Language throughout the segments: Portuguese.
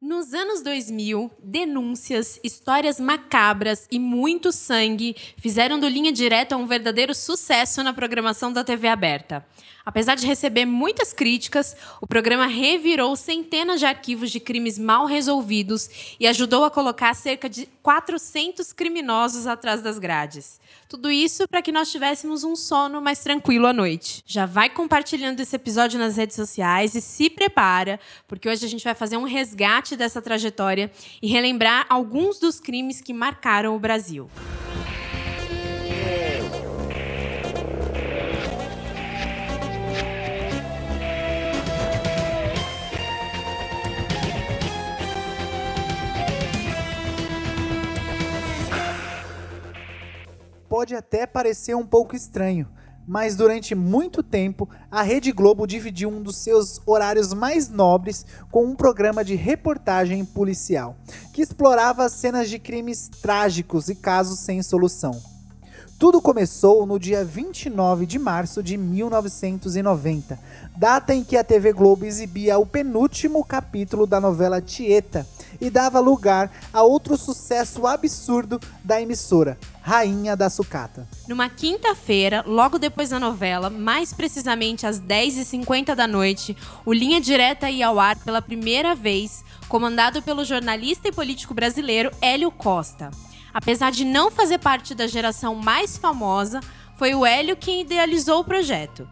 Nos anos 2000, denúncias, histórias macabras e muito sangue fizeram do Linha Direta um verdadeiro sucesso na programação da TV aberta. Apesar de receber muitas críticas, o programa revirou centenas de arquivos de crimes mal resolvidos e ajudou a colocar cerca de 400 criminosos atrás das grades. Tudo isso para que nós tivéssemos um sono mais tranquilo à noite. Já vai compartilhando esse episódio nas redes sociais e se prepara, porque hoje a gente vai fazer um resgate dessa trajetória e relembrar alguns dos crimes que marcaram o Brasil. pode até parecer um pouco estranho, mas durante muito tempo a Rede Globo dividiu um dos seus horários mais nobres com um programa de reportagem policial, que explorava cenas de crimes trágicos e casos sem solução. Tudo começou no dia 29 de março de 1990, data em que a TV Globo exibia o penúltimo capítulo da novela Tieta e dava lugar a outro sucesso absurdo da emissora, Rainha da Sucata. Numa quinta-feira, logo depois da novela, mais precisamente às 10h50 da noite, o Linha Direta ia ao ar pela primeira vez, comandado pelo jornalista e político brasileiro Hélio Costa. Apesar de não fazer parte da geração mais famosa, foi o Hélio quem idealizou o projeto.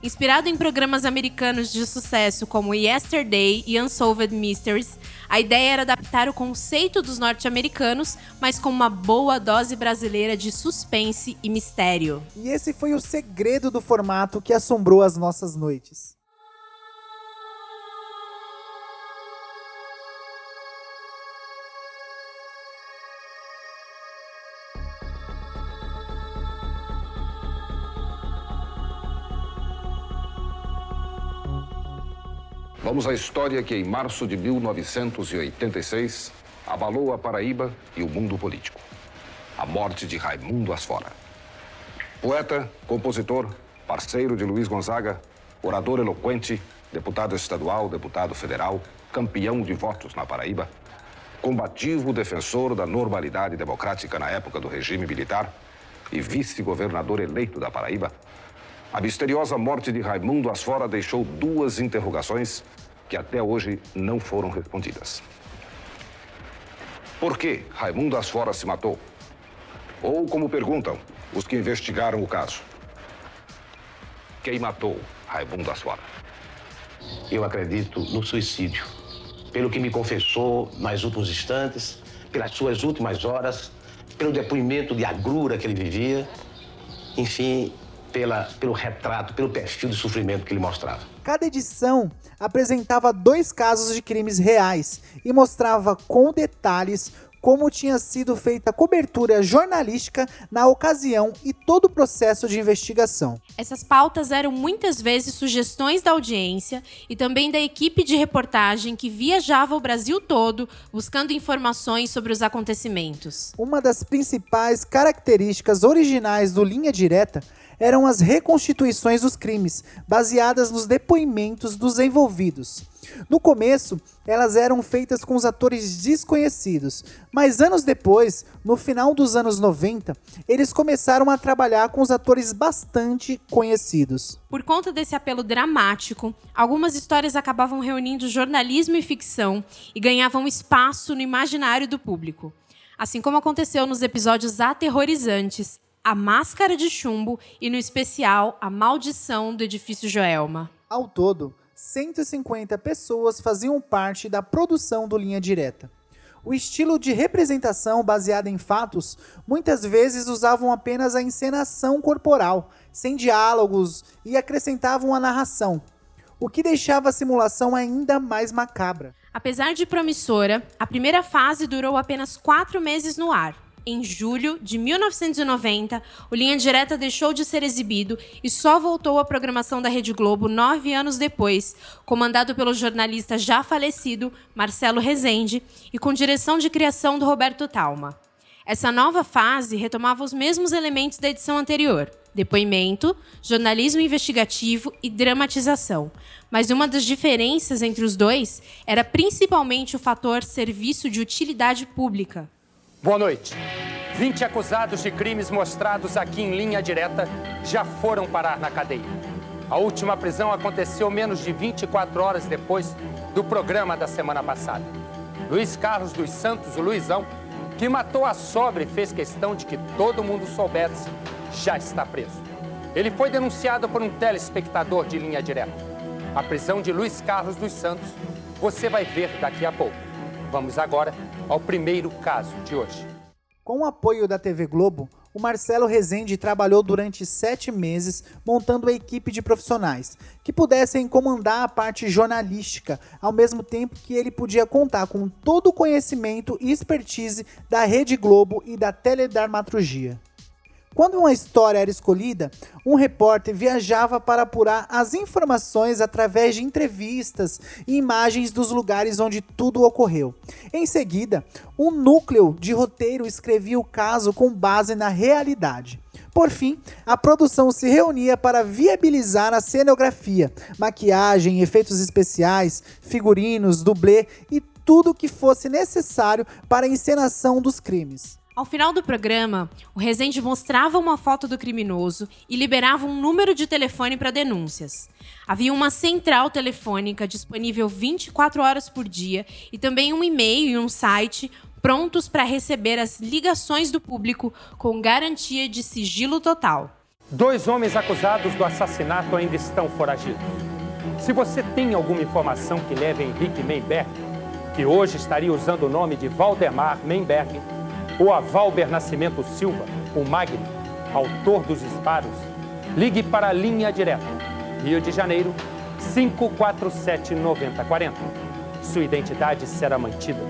Inspirado em programas americanos de sucesso como Yesterday e Unsolved Mysteries, a ideia era adaptar o conceito dos norte-americanos, mas com uma boa dose brasileira de suspense e mistério. E esse foi o segredo do formato que assombrou as nossas noites. Vamos à história que, em março de 1986, abalou a Paraíba e o mundo político. A morte de Raimundo Asfora. Poeta, compositor, parceiro de Luiz Gonzaga, orador eloquente, deputado estadual, deputado federal, campeão de votos na Paraíba, combativo defensor da normalidade democrática na época do regime militar e vice-governador eleito da Paraíba, a misteriosa morte de Raimundo Asfora deixou duas interrogações que até hoje não foram respondidas. Por que Raimundo Asfora se matou? Ou, como perguntam os que investigaram o caso, quem matou Raimundo Asfora? Eu acredito no suicídio. Pelo que me confessou nas últimos instantes, pelas suas últimas horas, pelo depoimento de agrura que ele vivia. Enfim, pela, pelo retrato, pelo perfil de sofrimento que ele mostrava. Cada edição apresentava dois casos de crimes reais e mostrava com detalhes como tinha sido feita a cobertura jornalística na ocasião e todo o processo de investigação. Essas pautas eram muitas vezes sugestões da audiência e também da equipe de reportagem que viajava o Brasil todo buscando informações sobre os acontecimentos. Uma das principais características originais do Linha Direta eram as reconstituições dos crimes, baseadas nos depoimentos dos envolvidos. No começo, elas eram feitas com os atores desconhecidos, mas anos depois, no final dos anos 90, eles começaram a trabalhar com os atores bastante conhecidos. Por conta desse apelo dramático, algumas histórias acabavam reunindo jornalismo e ficção e ganhavam espaço no imaginário do público. Assim como aconteceu nos episódios aterrorizantes a Máscara de Chumbo e, no especial, A Maldição do Edifício Joelma. Ao todo, 150 pessoas faziam parte da produção do Linha Direta. O estilo de representação baseado em fatos muitas vezes usavam apenas a encenação corporal, sem diálogos e acrescentavam a narração, o que deixava a simulação ainda mais macabra. Apesar de promissora, a primeira fase durou apenas quatro meses no ar em julho de 1990, o Linha Direta deixou de ser exibido e só voltou à programação da Rede Globo nove anos depois, comandado pelo jornalista já falecido Marcelo Rezende e com direção de criação do Roberto Talma. Essa nova fase retomava os mesmos elementos da edição anterior: depoimento, jornalismo investigativo e dramatização. Mas uma das diferenças entre os dois era principalmente o fator serviço de utilidade pública. Boa noite. 20 acusados de crimes mostrados aqui em linha direta já foram parar na cadeia. A última prisão aconteceu menos de 24 horas depois do programa da semana passada. Luiz Carlos dos Santos, o Luizão, que matou a sobra e fez questão de que todo mundo soubesse, já está preso. Ele foi denunciado por um telespectador de linha direta. A prisão de Luiz Carlos dos Santos você vai ver daqui a pouco. Vamos agora ao primeiro caso de hoje. Com o apoio da TV Globo, o Marcelo Rezende trabalhou durante sete meses montando a equipe de profissionais que pudessem comandar a parte jornalística, ao mesmo tempo que ele podia contar com todo o conhecimento e expertise da Rede Globo e da teledramaturgia. Quando uma história era escolhida, um repórter viajava para apurar as informações através de entrevistas e imagens dos lugares onde tudo ocorreu. Em seguida, um núcleo de roteiro escrevia o caso com base na realidade. Por fim, a produção se reunia para viabilizar a cenografia, maquiagem, efeitos especiais, figurinos, dublê e tudo o que fosse necessário para a encenação dos crimes. Ao final do programa, o Rezende mostrava uma foto do criminoso e liberava um número de telefone para denúncias. Havia uma central telefônica disponível 24 horas por dia e também um e-mail e um site prontos para receber as ligações do público com garantia de sigilo total. Dois homens acusados do assassinato ainda estão foragidos. Se você tem alguma informação que leve Henrique Menberg, que hoje estaria usando o nome de Valdemar Menberg, ou a Valber Nascimento Silva, o Magno, autor dos disparos, ligue para a linha direta. Rio de Janeiro, 547 9040. Sua identidade será mantida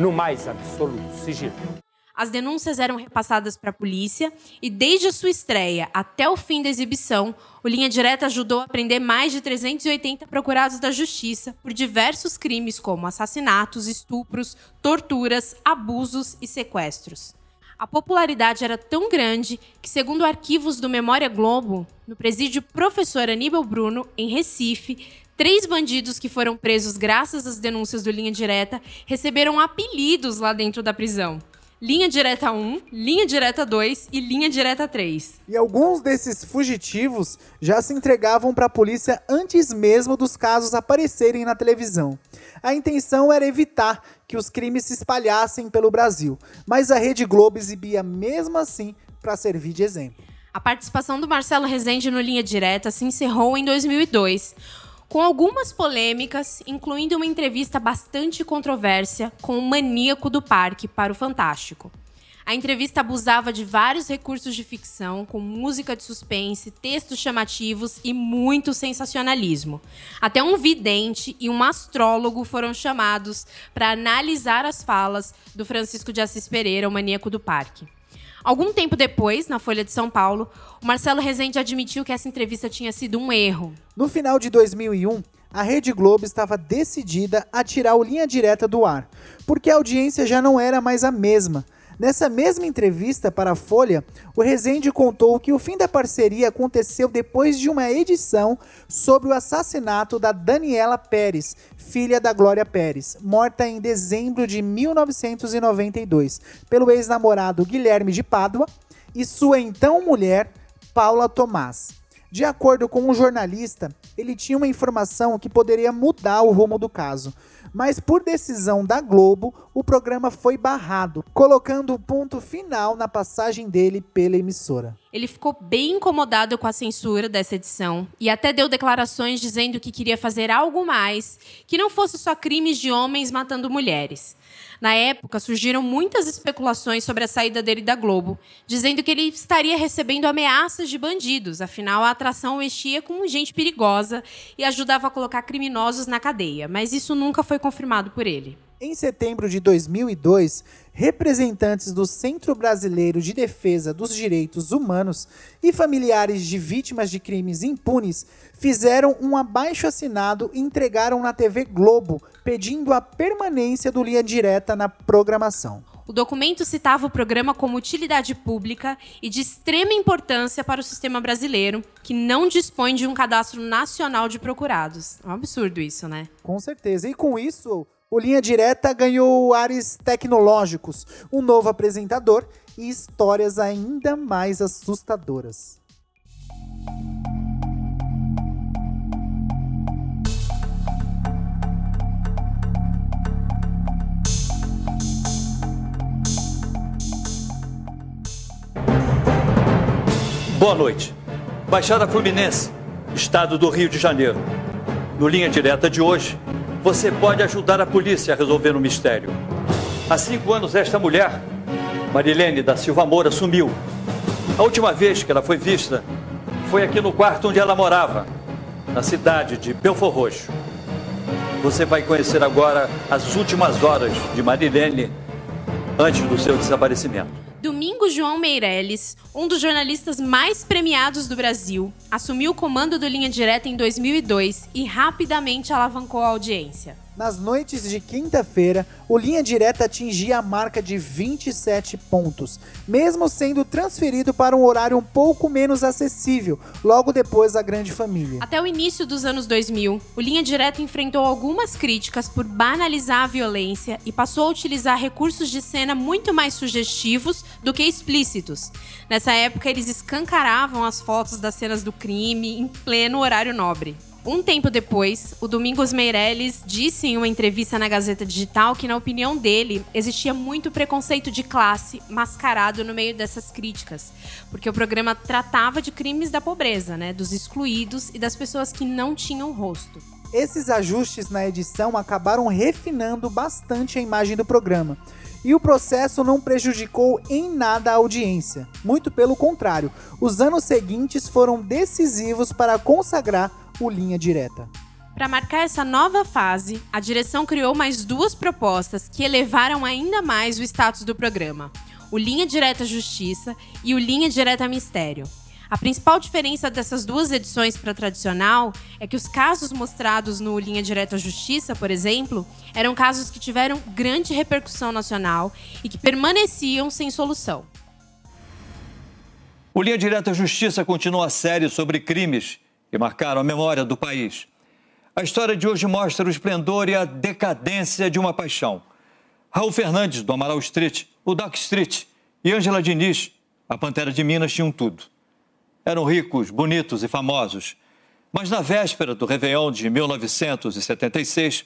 no mais absoluto sigilo. As denúncias eram repassadas para a polícia e, desde a sua estreia até o fim da exibição, o Linha Direta ajudou a prender mais de 380 procurados da justiça por diversos crimes como assassinatos, estupros, torturas, abusos e sequestros. A popularidade era tão grande que, segundo arquivos do Memória Globo, no presídio Professor Aníbal Bruno, em Recife, três bandidos que foram presos graças às denúncias do Linha Direta receberam apelidos lá dentro da prisão linha direta 1, linha direta 2 e linha direta 3. E alguns desses fugitivos já se entregavam para a polícia antes mesmo dos casos aparecerem na televisão. A intenção era evitar que os crimes se espalhassem pelo Brasil, mas a Rede Globo exibia mesmo assim para servir de exemplo. A participação do Marcelo Rezende no Linha Direta se encerrou em 2002 com algumas polêmicas, incluindo uma entrevista bastante controvérsia com o maníaco do parque para o Fantástico. A entrevista abusava de vários recursos de ficção, com música de suspense, textos chamativos e muito sensacionalismo. Até um vidente e um astrólogo foram chamados para analisar as falas do Francisco de Assis Pereira, o maníaco do parque. Algum tempo depois, na Folha de São Paulo, o Marcelo Rezende admitiu que essa entrevista tinha sido um erro. No final de 2001, a Rede Globo estava decidida a tirar o linha direta do ar, porque a audiência já não era mais a mesma. Nessa mesma entrevista para a Folha, o Rezende contou que o fim da parceria aconteceu depois de uma edição sobre o assassinato da Daniela Pérez, filha da Glória Pérez, morta em dezembro de 1992 pelo ex-namorado Guilherme de Pádua e sua então mulher Paula Tomás. De acordo com um jornalista, ele tinha uma informação que poderia mudar o rumo do caso mas por decisão da Globo, o programa foi barrado, colocando o ponto final na passagem dele pela emissora. Ele ficou bem incomodado com a censura dessa edição e até deu declarações dizendo que queria fazer algo mais, que não fosse só crimes de homens matando mulheres. Na época, surgiram muitas especulações sobre a saída dele da Globo, dizendo que ele estaria recebendo ameaças de bandidos, afinal, a atração mexia com gente perigosa e ajudava a colocar criminosos na cadeia, mas isso nunca foi confirmado por ele. Em setembro de 2002, representantes do Centro Brasileiro de Defesa dos Direitos Humanos e familiares de vítimas de crimes impunes fizeram um abaixo-assinado e entregaram na TV Globo, pedindo a permanência do Linha Direta na programação. O documento citava o programa como utilidade pública e de extrema importância para o sistema brasileiro, que não dispõe de um cadastro nacional de procurados. É um absurdo isso, né? Com certeza. E com isso, o Linha Direta ganhou ares tecnológicos, um novo apresentador e histórias ainda mais assustadoras. Boa noite. Baixada Fluminense, Estado do Rio de Janeiro. No Linha Direta de hoje, você pode ajudar a polícia a resolver um mistério. Há cinco anos, esta mulher, Marilene da Silva Moura, sumiu. A última vez que ela foi vista foi aqui no quarto onde ela morava, na cidade de Belfor Roxo. Você vai conhecer agora as últimas horas de Marilene antes do seu desaparecimento. Domingos João Meirelles, um dos jornalistas mais premiados do Brasil, assumiu o comando do Linha Direta em 2002 e rapidamente alavancou a audiência. Nas noites de quinta-feira, o Linha Direta atingia a marca de 27 pontos, mesmo sendo transferido para um horário um pouco menos acessível, logo depois da Grande Família. Até o início dos anos 2000, o Linha Direta enfrentou algumas críticas por banalizar a violência e passou a utilizar recursos de cena muito mais sugestivos do que explícitos. Nessa época, eles escancaravam as fotos das cenas do crime em pleno horário nobre. Um tempo depois, o Domingos Meirelles disse em uma entrevista na Gazeta Digital que, na opinião dele, existia muito preconceito de classe mascarado no meio dessas críticas, porque o programa tratava de crimes da pobreza, né, dos excluídos e das pessoas que não tinham rosto. Esses ajustes na edição acabaram refinando bastante a imagem do programa. E o processo não prejudicou em nada a audiência. Muito pelo contrário, os anos seguintes foram decisivos para consagrar o Linha Direta. Para marcar essa nova fase, a direção criou mais duas propostas que elevaram ainda mais o status do programa: o Linha Direta Justiça e o Linha Direta Mistério. A principal diferença dessas duas edições para a tradicional é que os casos mostrados no Linha Direta Justiça, por exemplo, eram casos que tiveram grande repercussão nacional e que permaneciam sem solução. O Linha Direta Justiça continua a série sobre crimes que marcaram a memória do país. A história de hoje mostra o esplendor e a decadência de uma paixão. Raul Fernandes, do Amaral Street, o Doc Street e Ângela Diniz, a Pantera de Minas, tinham tudo. Eram ricos, bonitos e famosos. Mas na véspera do Réveillon de 1976,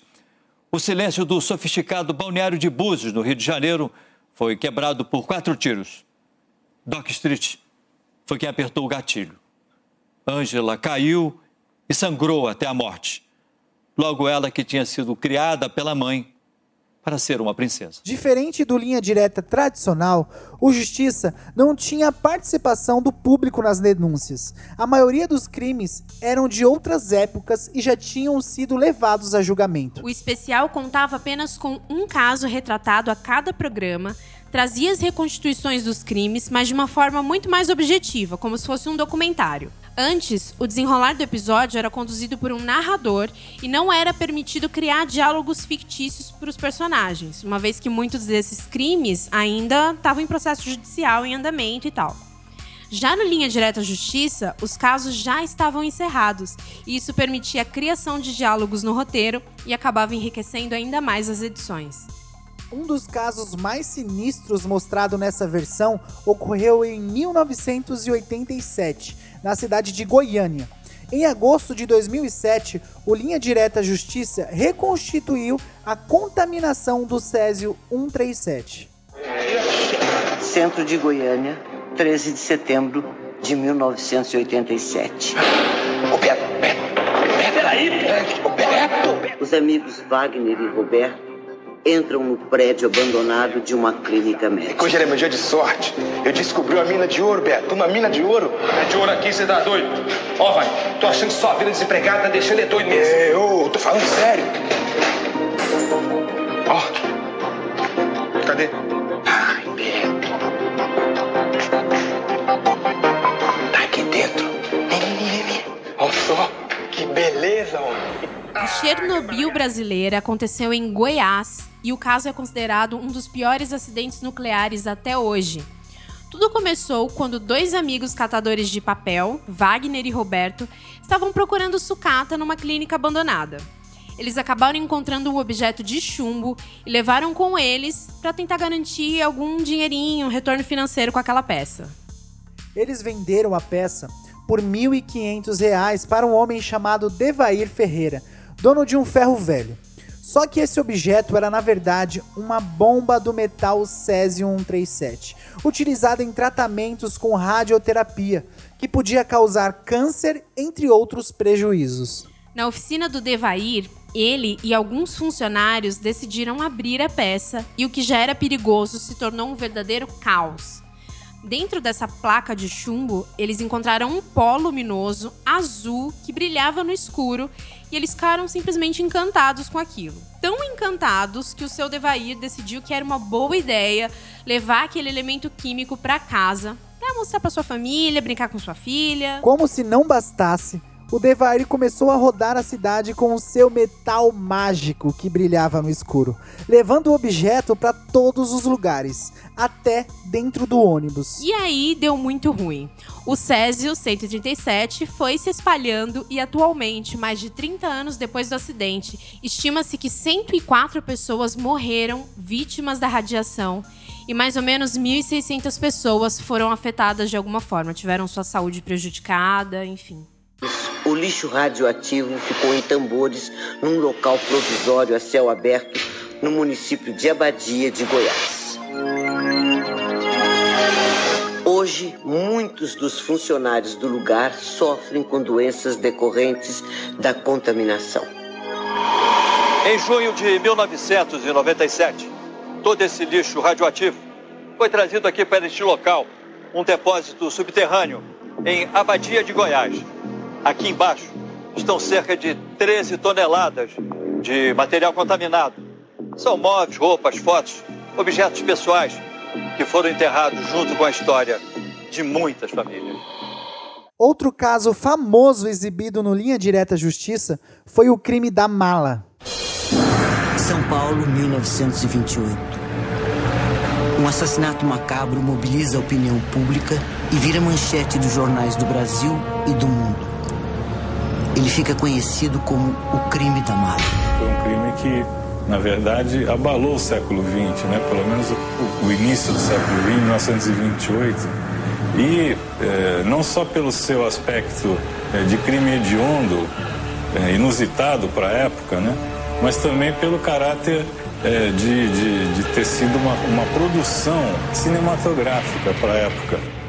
o silêncio do sofisticado balneário de Búzios, no Rio de Janeiro, foi quebrado por quatro tiros. Doc Street foi quem apertou o gatilho. Ângela caiu e sangrou até a morte. Logo ela que tinha sido criada pela mãe para ser uma princesa. Diferente do linha direta tradicional, o Justiça não tinha participação do público nas denúncias. A maioria dos crimes eram de outras épocas e já tinham sido levados a julgamento. O especial contava apenas com um caso retratado a cada programa, trazia as reconstituições dos crimes, mas de uma forma muito mais objetiva, como se fosse um documentário. Antes, o desenrolar do episódio era conduzido por um narrador e não era permitido criar diálogos fictícios para os personagens, uma vez que muitos desses crimes ainda estavam em processo judicial em andamento e tal. Já no Linha Direta à Justiça, os casos já estavam encerrados, e isso permitia a criação de diálogos no roteiro e acabava enriquecendo ainda mais as edições. Um dos casos mais sinistros mostrado nessa versão ocorreu em 1987 na cidade de Goiânia. Em agosto de 2007, o Linha Direta Justiça reconstituiu a contaminação do Césio 137. Centro de Goiânia, 13 de setembro de 1987. Ô, Beto, Beto, Beto, peraí, Beto. Os amigos Wagner e Roberto entram no prédio abandonado de uma clínica médica. Hoje era meu dia de sorte. Eu descobri uma mina de ouro, Beto. Uma mina de ouro. É de ouro aqui, você tá doido? Ó, vai, tô achando que sua vida desempregada tá deixando ele doido mesmo. É, eu tô falando sério. Ó. Cadê? Ai, Beto. Tá aqui dentro. Vem, vem, vem, vem. Olha só. Beleza, homem. A Chernobyl brasileira aconteceu em Goiás e o caso é considerado um dos piores acidentes nucleares até hoje. Tudo começou quando dois amigos catadores de papel, Wagner e Roberto, estavam procurando sucata numa clínica abandonada. Eles acabaram encontrando um objeto de chumbo e levaram com eles para tentar garantir algum dinheirinho, retorno financeiro com aquela peça. Eles venderam a peça por R$ 1.500 para um homem chamado Devair Ferreira, dono de um ferro velho. Só que esse objeto era na verdade uma bomba do metal césio-137, utilizada em tratamentos com radioterapia, que podia causar câncer, entre outros prejuízos. Na oficina do Devair, ele e alguns funcionários decidiram abrir a peça e o que já era perigoso se tornou um verdadeiro caos. Dentro dessa placa de chumbo, eles encontraram um pó luminoso azul que brilhava no escuro e eles ficaram simplesmente encantados com aquilo. Tão encantados que o seu Devair decidiu que era uma boa ideia levar aquele elemento químico para casa para mostrar para sua família, brincar com sua filha. Como se não bastasse, o Devair começou a rodar a cidade com o seu metal mágico que brilhava no escuro, levando o objeto para todos os lugares, até dentro do ônibus. E aí deu muito ruim. O Césio 137 foi se espalhando e atualmente, mais de 30 anos depois do acidente, estima-se que 104 pessoas morreram vítimas da radiação e mais ou menos 1.600 pessoas foram afetadas de alguma forma, tiveram sua saúde prejudicada, enfim. O lixo radioativo ficou em tambores num local provisório a céu aberto no município de Abadia de Goiás. Hoje, muitos dos funcionários do lugar sofrem com doenças decorrentes da contaminação. Em junho de 1997, todo esse lixo radioativo foi trazido aqui para este local, um depósito subterrâneo em Abadia de Goiás. Aqui embaixo estão cerca de 13 toneladas de material contaminado. São móveis, roupas, fotos, objetos pessoais que foram enterrados junto com a história de muitas famílias. Outro caso famoso exibido no Linha Direta Justiça foi o crime da mala. São Paulo, 1928. Um assassinato macabro mobiliza a opinião pública e vira manchete dos jornais do Brasil e do mundo. Ele fica conhecido como o crime da mala. Foi um crime que, na verdade, abalou o século XX, né? pelo menos o, o início do século XX, 1928. E eh, não só pelo seu aspecto eh, de crime hediondo, eh, inusitado para a época, né? mas também pelo caráter de, de, de, ter sido uma, uma produção cinematográfica para a época.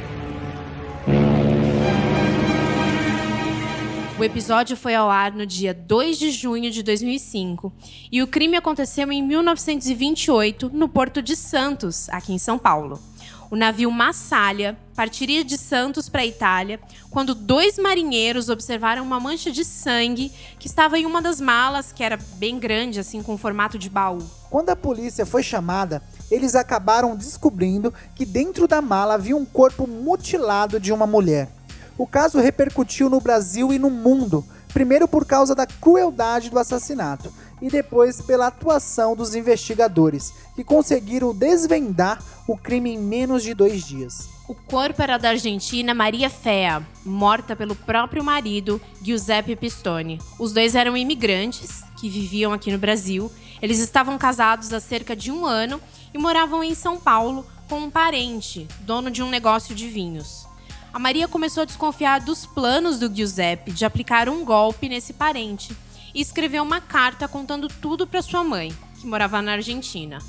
O episódio foi ao ar no dia 2 de junho de 2005 e o crime aconteceu em 1928 no Porto de Santos, aqui em São Paulo. O navio Massalha partiria de Santos para a Itália quando dois marinheiros observaram uma mancha de sangue que estava em uma das malas, que era bem grande, assim, com formato de baú. Quando a polícia foi chamada, eles acabaram descobrindo que dentro da mala havia um corpo mutilado de uma mulher. O caso repercutiu no Brasil e no mundo, primeiro por causa da crueldade do assassinato e depois pela atuação dos investigadores, que conseguiram desvendar o crime em menos de dois dias. O corpo era da argentina Maria Fea, morta pelo próprio marido, Giuseppe Pistone. Os dois eram imigrantes que viviam aqui no Brasil. Eles estavam casados há cerca de um ano e moravam em São Paulo com um parente, dono de um negócio de vinhos. A Maria começou a desconfiar dos planos do Giuseppe de aplicar um golpe nesse parente e escreveu uma carta contando tudo para sua mãe, que morava na Argentina.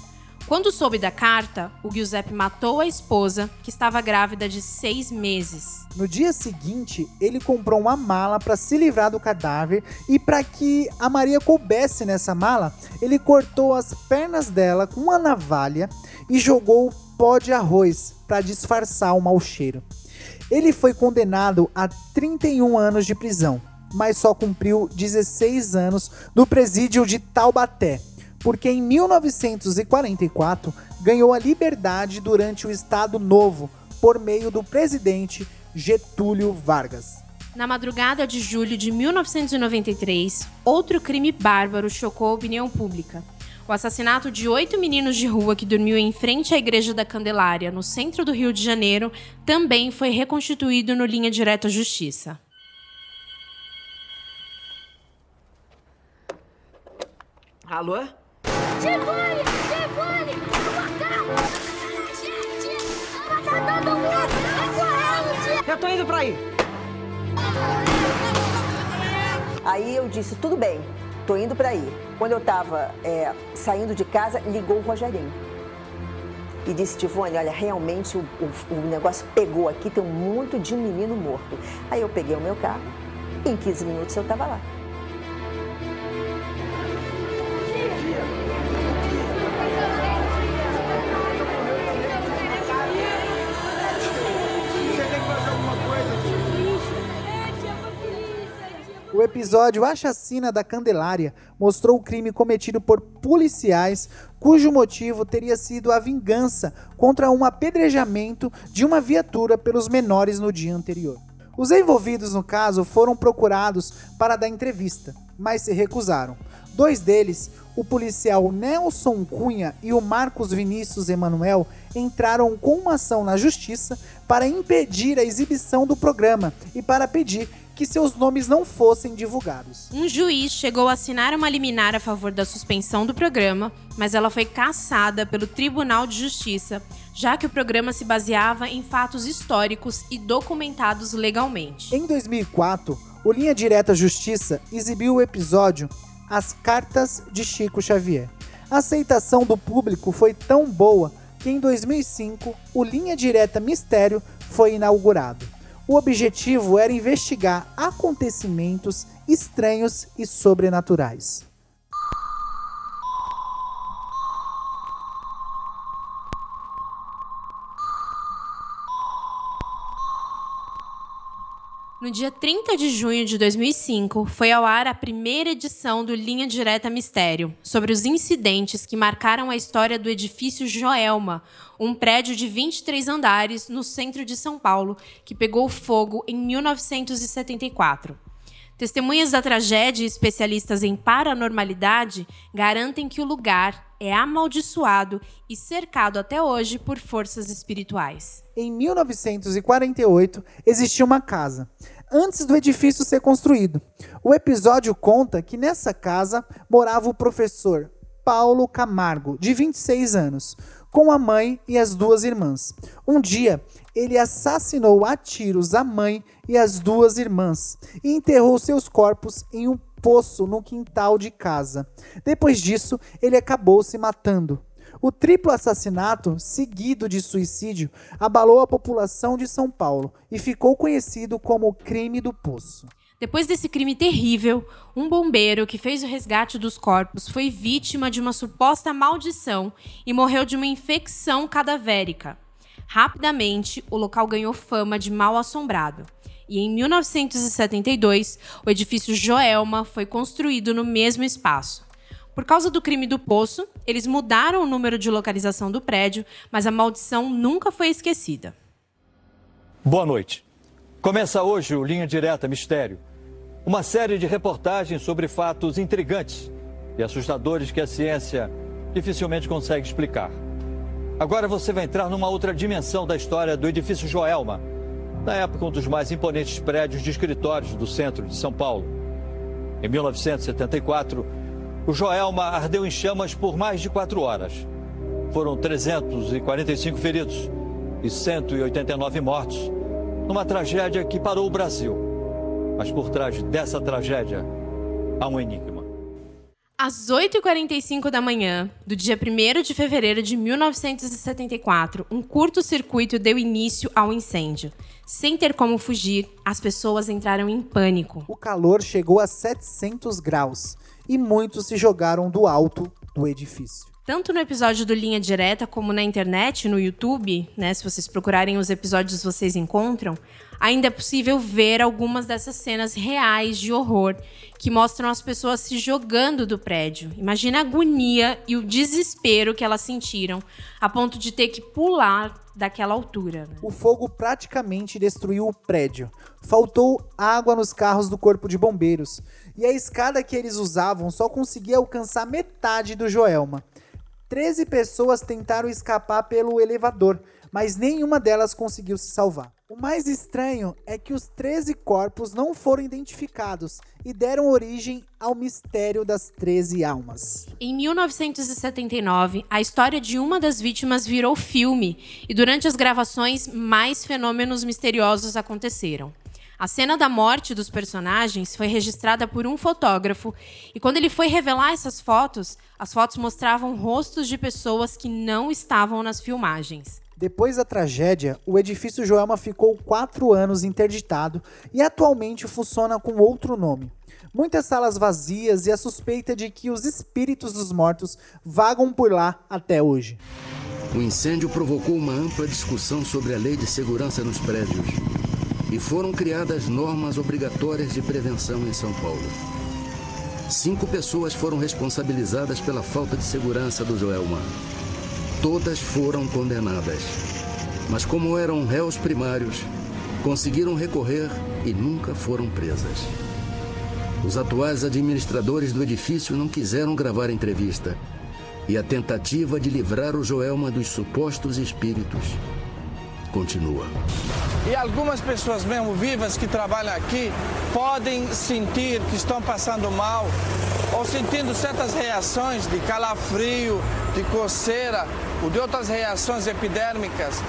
Quando soube da carta, o Giuseppe matou a esposa, que estava grávida de seis meses. No dia seguinte, ele comprou uma mala para se livrar do cadáver e para que a Maria coubesse nessa mala, ele cortou as pernas dela com uma navalha e jogou pó de arroz para disfarçar o mau cheiro. Ele foi condenado a 31 anos de prisão, mas só cumpriu 16 anos no presídio de Taubaté, porque em 1944 ganhou a liberdade durante o Estado Novo por meio do presidente Getúlio Vargas. Na madrugada de julho de 1993, outro crime bárbaro chocou a opinião pública. O assassinato de oito meninos de rua que dormiam em frente à Igreja da Candelária, no centro do Rio de Janeiro, também foi reconstituído no Linha Direta Justiça. Alô? Tivone! Tivone! Gente! Ela tá dando medo! Eu tô indo pra aí. Aí eu disse, tudo bem, tô indo pra aí. Quando eu tava é, saindo de casa, ligou o Rogerinho. E disse, Tivone, olha, realmente o, o, o negócio pegou aqui, tem muito de um menino morto. Aí eu peguei o meu carro, em 15 minutos eu tava lá. Episódio A Chacina da Candelária mostrou o crime cometido por policiais cujo motivo teria sido a vingança contra um apedrejamento de uma viatura pelos menores no dia anterior. Os envolvidos no caso foram procurados para dar entrevista, mas se recusaram. Dois deles, o policial Nelson Cunha e o Marcos Vinícius Emanuel, entraram com uma ação na justiça para impedir a exibição do programa e para pedir que seus nomes não fossem divulgados. Um juiz chegou a assinar uma liminar a favor da suspensão do programa, mas ela foi cassada pelo Tribunal de Justiça, já que o programa se baseava em fatos históricos e documentados legalmente. Em 2004, o Linha Direta Justiça exibiu o episódio As Cartas de Chico Xavier. A aceitação do público foi tão boa que em 2005 o Linha Direta Mistério foi inaugurado. O objetivo era investigar acontecimentos estranhos e sobrenaturais. No dia 30 de junho de 2005, foi ao ar a primeira edição do Linha Direta Mistério, sobre os incidentes que marcaram a história do edifício Joelma, um prédio de 23 andares no centro de São Paulo, que pegou fogo em 1974. Testemunhas da tragédia e especialistas em paranormalidade garantem que o lugar é amaldiçoado e cercado até hoje por forças espirituais. Em 1948, existia uma casa, antes do edifício ser construído. O episódio conta que nessa casa morava o professor Paulo Camargo, de 26 anos, com a mãe e as duas irmãs. Um dia, ele assassinou a tiros a mãe e as duas irmãs e enterrou seus corpos em um poço no quintal de casa. Depois disso, ele acabou se matando. O triplo assassinato, seguido de suicídio, abalou a população de São Paulo e ficou conhecido como o crime do poço. Depois desse crime terrível, um bombeiro que fez o resgate dos corpos foi vítima de uma suposta maldição e morreu de uma infecção cadavérica. Rapidamente, o local ganhou fama de mal assombrado. E em 1972, o edifício Joelma foi construído no mesmo espaço. Por causa do crime do poço, eles mudaram o número de localização do prédio, mas a maldição nunca foi esquecida. Boa noite. Começa hoje o Linha Direta Mistério, uma série de reportagens sobre fatos intrigantes e assustadores que a ciência dificilmente consegue explicar. Agora você vai entrar numa outra dimensão da história do edifício Joelma, na época um dos mais imponentes prédios de escritórios do centro de São Paulo. Em 1974, o Joelma ardeu em chamas por mais de quatro horas. Foram 345 feridos e 189 mortos, numa tragédia que parou o Brasil. Mas por trás dessa tragédia há um enigma. Às 8h45 da manhã, do dia 1 de fevereiro de 1974, um curto-circuito deu início ao incêndio. Sem ter como fugir, as pessoas entraram em pânico. O calor chegou a 700 graus e muitos se jogaram do alto do edifício. Tanto no episódio do Linha Direta como na internet, no YouTube, né, se vocês procurarem os episódios vocês encontram, ainda é possível ver algumas dessas cenas reais de horror que mostram as pessoas se jogando do prédio. Imagina a agonia e o desespero que elas sentiram a ponto de ter que pular daquela altura. Né? O fogo praticamente destruiu o prédio. Faltou água nos carros do corpo de bombeiros. E a escada que eles usavam só conseguia alcançar metade do Joelma. Treze pessoas tentaram escapar pelo elevador, mas nenhuma delas conseguiu se salvar. O mais estranho é que os 13 corpos não foram identificados e deram origem ao mistério das 13 almas. Em 1979, a história de uma das vítimas virou filme e durante as gravações, mais fenômenos misteriosos aconteceram. A cena da morte dos personagens foi registrada por um fotógrafo e quando ele foi revelar essas fotos, as fotos mostravam rostos de pessoas que não estavam nas filmagens. Depois da tragédia, o edifício Joelma ficou quatro anos interditado e atualmente funciona com outro nome. Muitas salas vazias e a suspeita de que os espíritos dos mortos vagam por lá até hoje. O incêndio provocou uma ampla discussão sobre a lei de segurança nos prédios e foram criadas normas obrigatórias de prevenção em São Paulo. Cinco pessoas foram responsabilizadas pela falta de segurança do Joelma. Todas foram condenadas. Mas, como eram réus primários, conseguiram recorrer e nunca foram presas. Os atuais administradores do edifício não quiseram gravar entrevista. E a tentativa de livrar o Joelma dos supostos espíritos continua. E algumas pessoas mesmo vivas que trabalham aqui podem sentir que estão passando mal ou sentindo certas reações de calafrio, de coceira ou de outras reações epidérmicas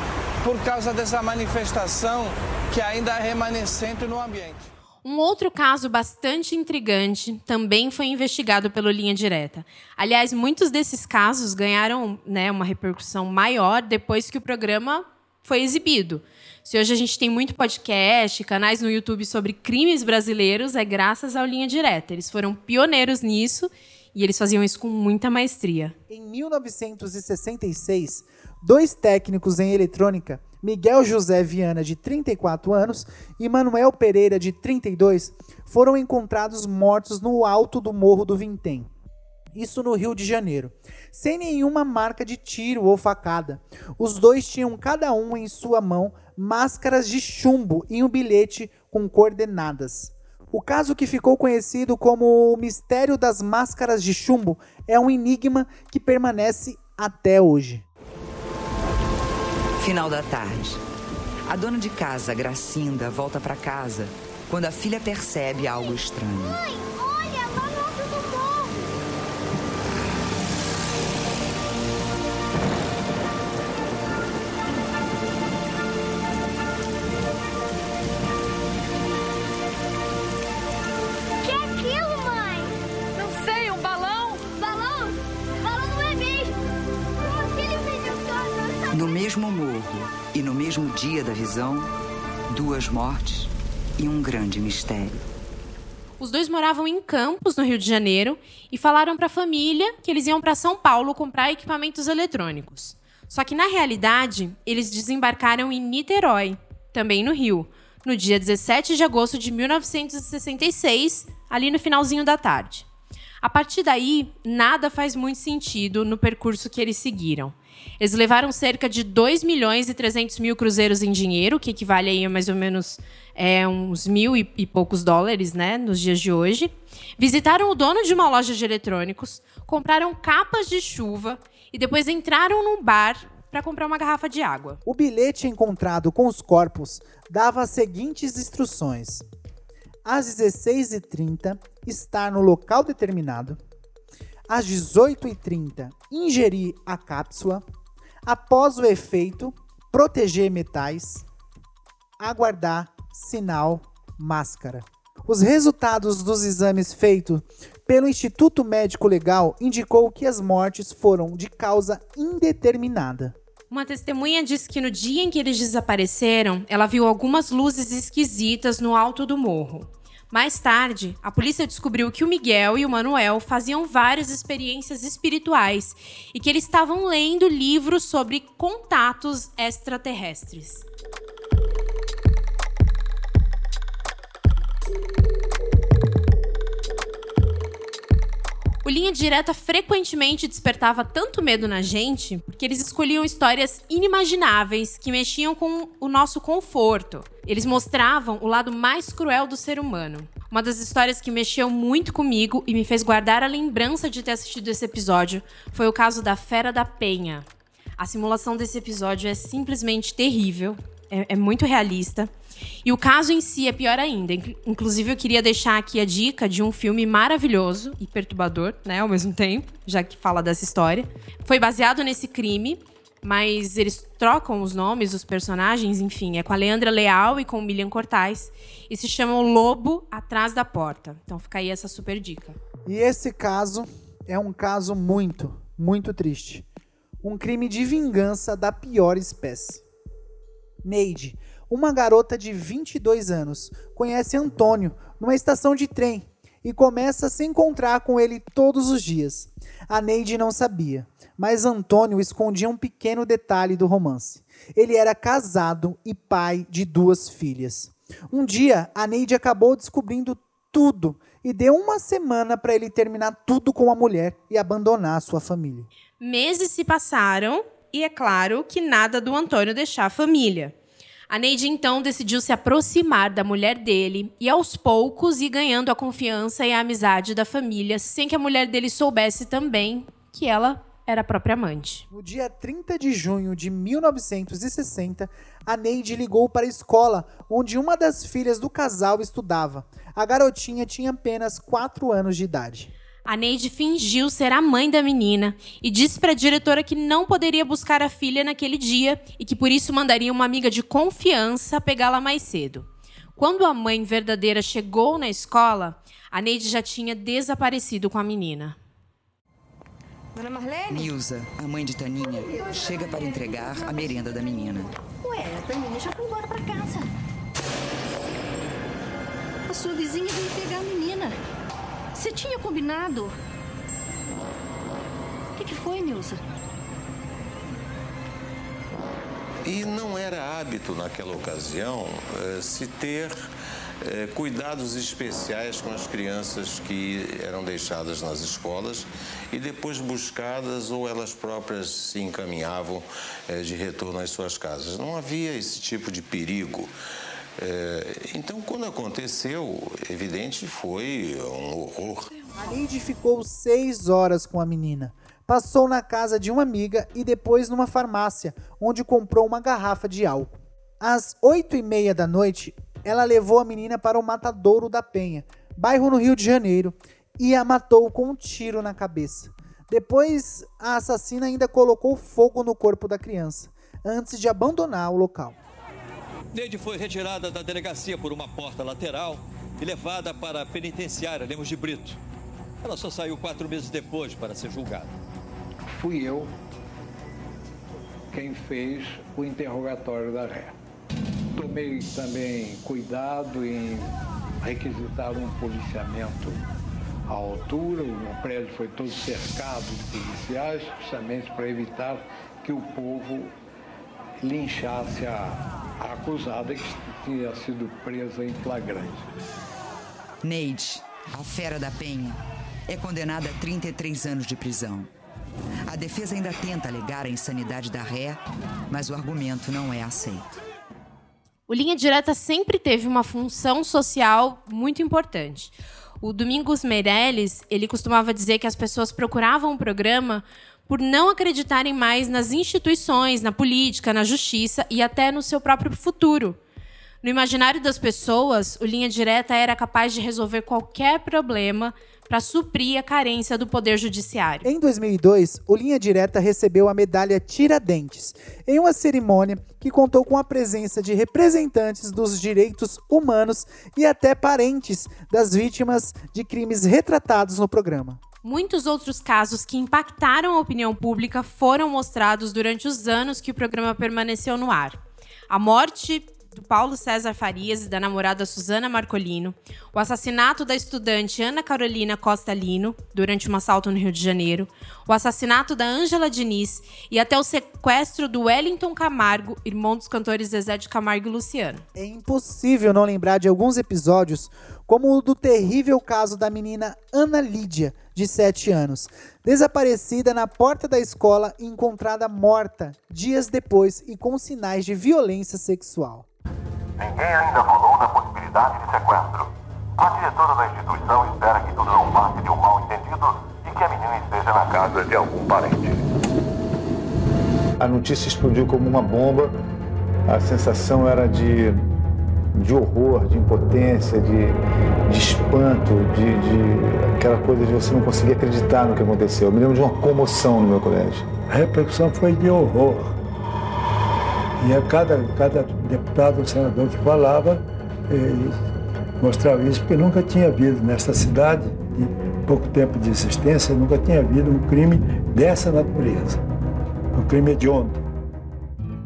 por causa dessa manifestação que ainda é remanescente no ambiente. Um outro caso bastante intrigante também foi investigado pelo Linha Direta. Aliás, muitos desses casos ganharam né, uma repercussão maior depois que o programa foi exibido. Se hoje a gente tem muito podcast, canais no YouTube sobre crimes brasileiros, é graças ao Linha Direta. Eles foram pioneiros nisso e eles faziam isso com muita maestria. Em 1966, dois técnicos em eletrônica, Miguel José Viana, de 34 anos, e Manuel Pereira, de 32, foram encontrados mortos no alto do Morro do Vintém isso no Rio de Janeiro, sem nenhuma marca de tiro ou facada. Os dois tinham cada um em sua mão máscaras de chumbo e um bilhete com coordenadas. O caso que ficou conhecido como o mistério das máscaras de chumbo é um enigma que permanece até hoje. Final da tarde. A dona de casa, Gracinda, volta para casa quando a filha percebe algo estranho. Mãe! Mesmo morro e no mesmo dia da visão, duas mortes e um grande mistério. Os dois moravam em Campos, no Rio de Janeiro, e falaram para a família que eles iam para São Paulo comprar equipamentos eletrônicos. Só que, na realidade, eles desembarcaram em Niterói, também no Rio, no dia 17 de agosto de 1966, ali no finalzinho da tarde. A partir daí, nada faz muito sentido no percurso que eles seguiram. Eles levaram cerca de 2 milhões e 300 mil cruzeiros em dinheiro, que equivale aí a mais ou menos é, uns mil e, e poucos dólares né, nos dias de hoje. Visitaram o dono de uma loja de eletrônicos, compraram capas de chuva e depois entraram num bar para comprar uma garrafa de água. O bilhete encontrado com os corpos dava as seguintes instruções: às 16h30, estar no local determinado. Às 18h30, ingerir a cápsula. Após o efeito, proteger metais. Aguardar sinal máscara. Os resultados dos exames feitos pelo Instituto Médico Legal indicou que as mortes foram de causa indeterminada. Uma testemunha disse que no dia em que eles desapareceram, ela viu algumas luzes esquisitas no alto do morro. Mais tarde, a polícia descobriu que o Miguel e o Manuel faziam várias experiências espirituais e que eles estavam lendo livros sobre contatos extraterrestres. O Linha Direta frequentemente despertava tanto medo na gente porque eles escolhiam histórias inimagináveis que mexiam com o nosso conforto. Eles mostravam o lado mais cruel do ser humano. Uma das histórias que mexeu muito comigo e me fez guardar a lembrança de ter assistido esse episódio foi o caso da Fera da Penha. A simulação desse episódio é simplesmente terrível, é, é muito realista. E o caso em si é pior ainda. Inclusive, eu queria deixar aqui a dica de um filme maravilhoso e perturbador, né, ao mesmo tempo, já que fala dessa história. Foi baseado nesse crime, mas eles trocam os nomes dos personagens, enfim, é com a Leandra Leal e com o Milian Cortais. E se chama O Lobo Atrás da Porta. Então fica aí essa super dica. E esse caso é um caso muito, muito triste. Um crime de vingança da pior espécie. Neide, uma garota de 22 anos conhece Antônio numa estação de trem e começa a se encontrar com ele todos os dias. A Neide não sabia, mas Antônio escondia um pequeno detalhe do romance. Ele era casado e pai de duas filhas. Um dia, a Neide acabou descobrindo tudo e deu uma semana para ele terminar tudo com a mulher e abandonar a sua família. Meses se passaram e é claro que nada do Antônio deixar a família. A Neide então decidiu se aproximar da mulher dele e aos poucos ir ganhando a confiança e a amizade da família, sem que a mulher dele soubesse também que ela era a própria amante. No dia 30 de junho de 1960, a Neide ligou para a escola onde uma das filhas do casal estudava. A garotinha tinha apenas 4 anos de idade. A Neide fingiu ser a mãe da menina e disse para a diretora que não poderia buscar a filha naquele dia e que por isso mandaria uma amiga de confiança pegá-la mais cedo. Quando a mãe verdadeira chegou na escola, a Neide já tinha desaparecido com a menina. Dona Marlene? Nilza, a mãe de Taninha, chega para entregar a merenda da menina. Ué, a Taninha já foi embora para casa. A sua vizinha veio pegar a menina. Você tinha combinado. O que, que foi, Nilza? E não era hábito naquela ocasião eh, se ter eh, cuidados especiais com as crianças que eram deixadas nas escolas e depois buscadas ou elas próprias se encaminhavam eh, de retorno às suas casas. Não havia esse tipo de perigo. É, então, quando aconteceu, evidente, foi um horror. A Lindy ficou seis horas com a menina. Passou na casa de uma amiga e depois numa farmácia, onde comprou uma garrafa de álcool. Às oito e meia da noite, ela levou a menina para o Matadouro da Penha, bairro no Rio de Janeiro, e a matou com um tiro na cabeça. Depois, a assassina ainda colocou fogo no corpo da criança, antes de abandonar o local. Neide foi retirada da delegacia por uma porta lateral e levada para a penitenciária Lemos de Brito. Ela só saiu quatro meses depois para ser julgada. Fui eu quem fez o interrogatório da ré. Tomei também cuidado em requisitar um policiamento à altura. O prédio foi todo cercado de policiais, justamente para evitar que o povo linchasse a, a acusada que tinha sido presa em flagrante. Neide, a fera da Penha, é condenada a 33 anos de prisão. A defesa ainda tenta alegar a insanidade da ré, mas o argumento não é aceito. O Linha Direta sempre teve uma função social muito importante. O Domingos Meirelles, ele costumava dizer que as pessoas procuravam o programa por não acreditarem mais nas instituições, na política, na justiça e até no seu próprio futuro. No imaginário das pessoas, o Linha Direta era capaz de resolver qualquer problema para suprir a carência do poder judiciário. Em 2002, o Linha Direta recebeu a medalha Tiradentes, em uma cerimônia que contou com a presença de representantes dos direitos humanos e até parentes das vítimas de crimes retratados no programa. Muitos outros casos que impactaram a opinião pública foram mostrados durante os anos que o programa permaneceu no ar. A morte do Paulo César Farias e da namorada Susana Marcolino, o assassinato da estudante Ana Carolina Costa Lino durante um assalto no Rio de Janeiro, o assassinato da Ângela Diniz e até o sequestro do Wellington Camargo, irmão dos cantores Zezé de Camargo e Luciano. É impossível não lembrar de alguns episódios como o do terrível caso da menina Ana Lídia, de 7 anos, desaparecida na porta da escola e encontrada morta dias depois e com sinais de violência sexual. Ninguém ainda falou da possibilidade de sequestro. A diretora da instituição espera que tudo não passe de um mal entendido e que a menina esteja na casa de algum parente. A notícia explodiu como uma bomba. A sensação era de, de horror, de impotência, de, de espanto, de, de aquela coisa de você não conseguir acreditar no que aconteceu. Eu me lembro de uma comoção no meu colégio. A repercussão foi de horror. E a cada, cada deputado, senador que falava, mostrava isso, porque nunca tinha havido nessa cidade, de pouco tempo de existência, nunca tinha havido um crime dessa natureza. Um crime hediondo.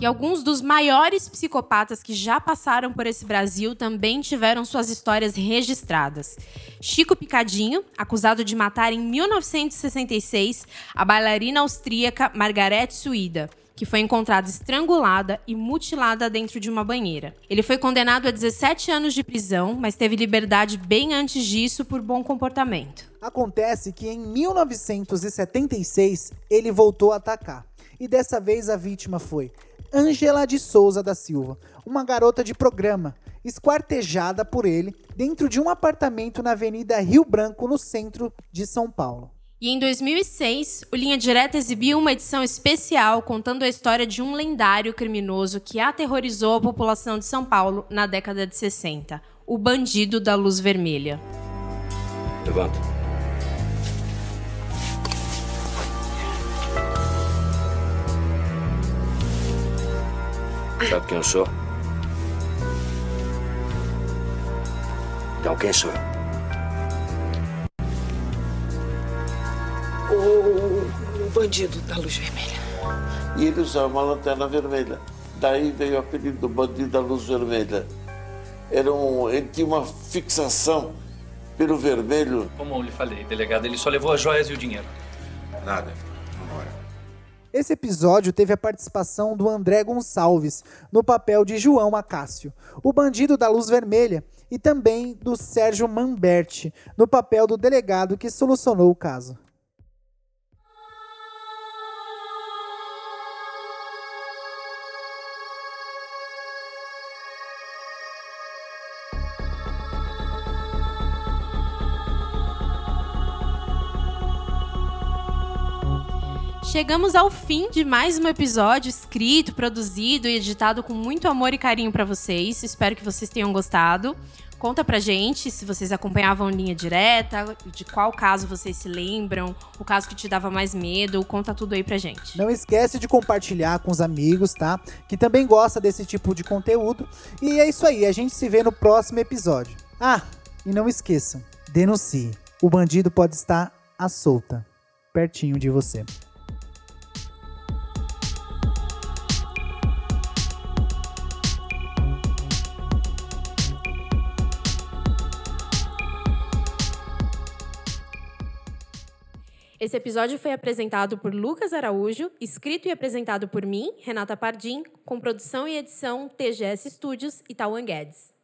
E alguns dos maiores psicopatas que já passaram por esse Brasil também tiveram suas histórias registradas. Chico Picadinho, acusado de matar em 1966 a bailarina austríaca Margarete Suída, que foi encontrada estrangulada e mutilada dentro de uma banheira. Ele foi condenado a 17 anos de prisão, mas teve liberdade bem antes disso por bom comportamento. Acontece que em 1976 ele voltou a atacar. E dessa vez a vítima foi Angela de Souza da Silva, uma garota de programa, esquartejada por ele dentro de um apartamento na Avenida Rio Branco, no centro de São Paulo. E em 2006, o Linha Direta exibiu uma edição especial contando a história de um lendário criminoso que aterrorizou a população de São Paulo na década de 60, o bandido da luz vermelha. Levanta. Sabe quem eu sou? Então quem sou eu? O, o bandido da luz vermelha. E ele usava uma lanterna vermelha. Daí veio o apelido do bandido da luz vermelha. Era um, ele tinha uma fixação pelo vermelho. Como eu lhe falei, delegado, ele só levou as joias e o dinheiro. Nada. Esse episódio teve a participação do André Gonçalves no papel de João Acácio, o bandido da luz vermelha, e também do Sérgio Mamberti no papel do delegado que solucionou o caso. Chegamos ao fim de mais um episódio escrito, produzido e editado com muito amor e carinho para vocês. Espero que vocês tenham gostado. Conta pra gente se vocês acompanhavam linha direta, de qual caso vocês se lembram, o caso que te dava mais medo, conta tudo aí pra gente. Não esquece de compartilhar com os amigos, tá? Que também gosta desse tipo de conteúdo. E é isso aí, a gente se vê no próximo episódio. Ah, e não esqueçam, denuncie. O bandido pode estar à solta, pertinho de você. Esse episódio foi apresentado por Lucas Araújo, escrito e apresentado por mim, Renata Pardim, com produção e edição TGS Studios e Tauan Guedes.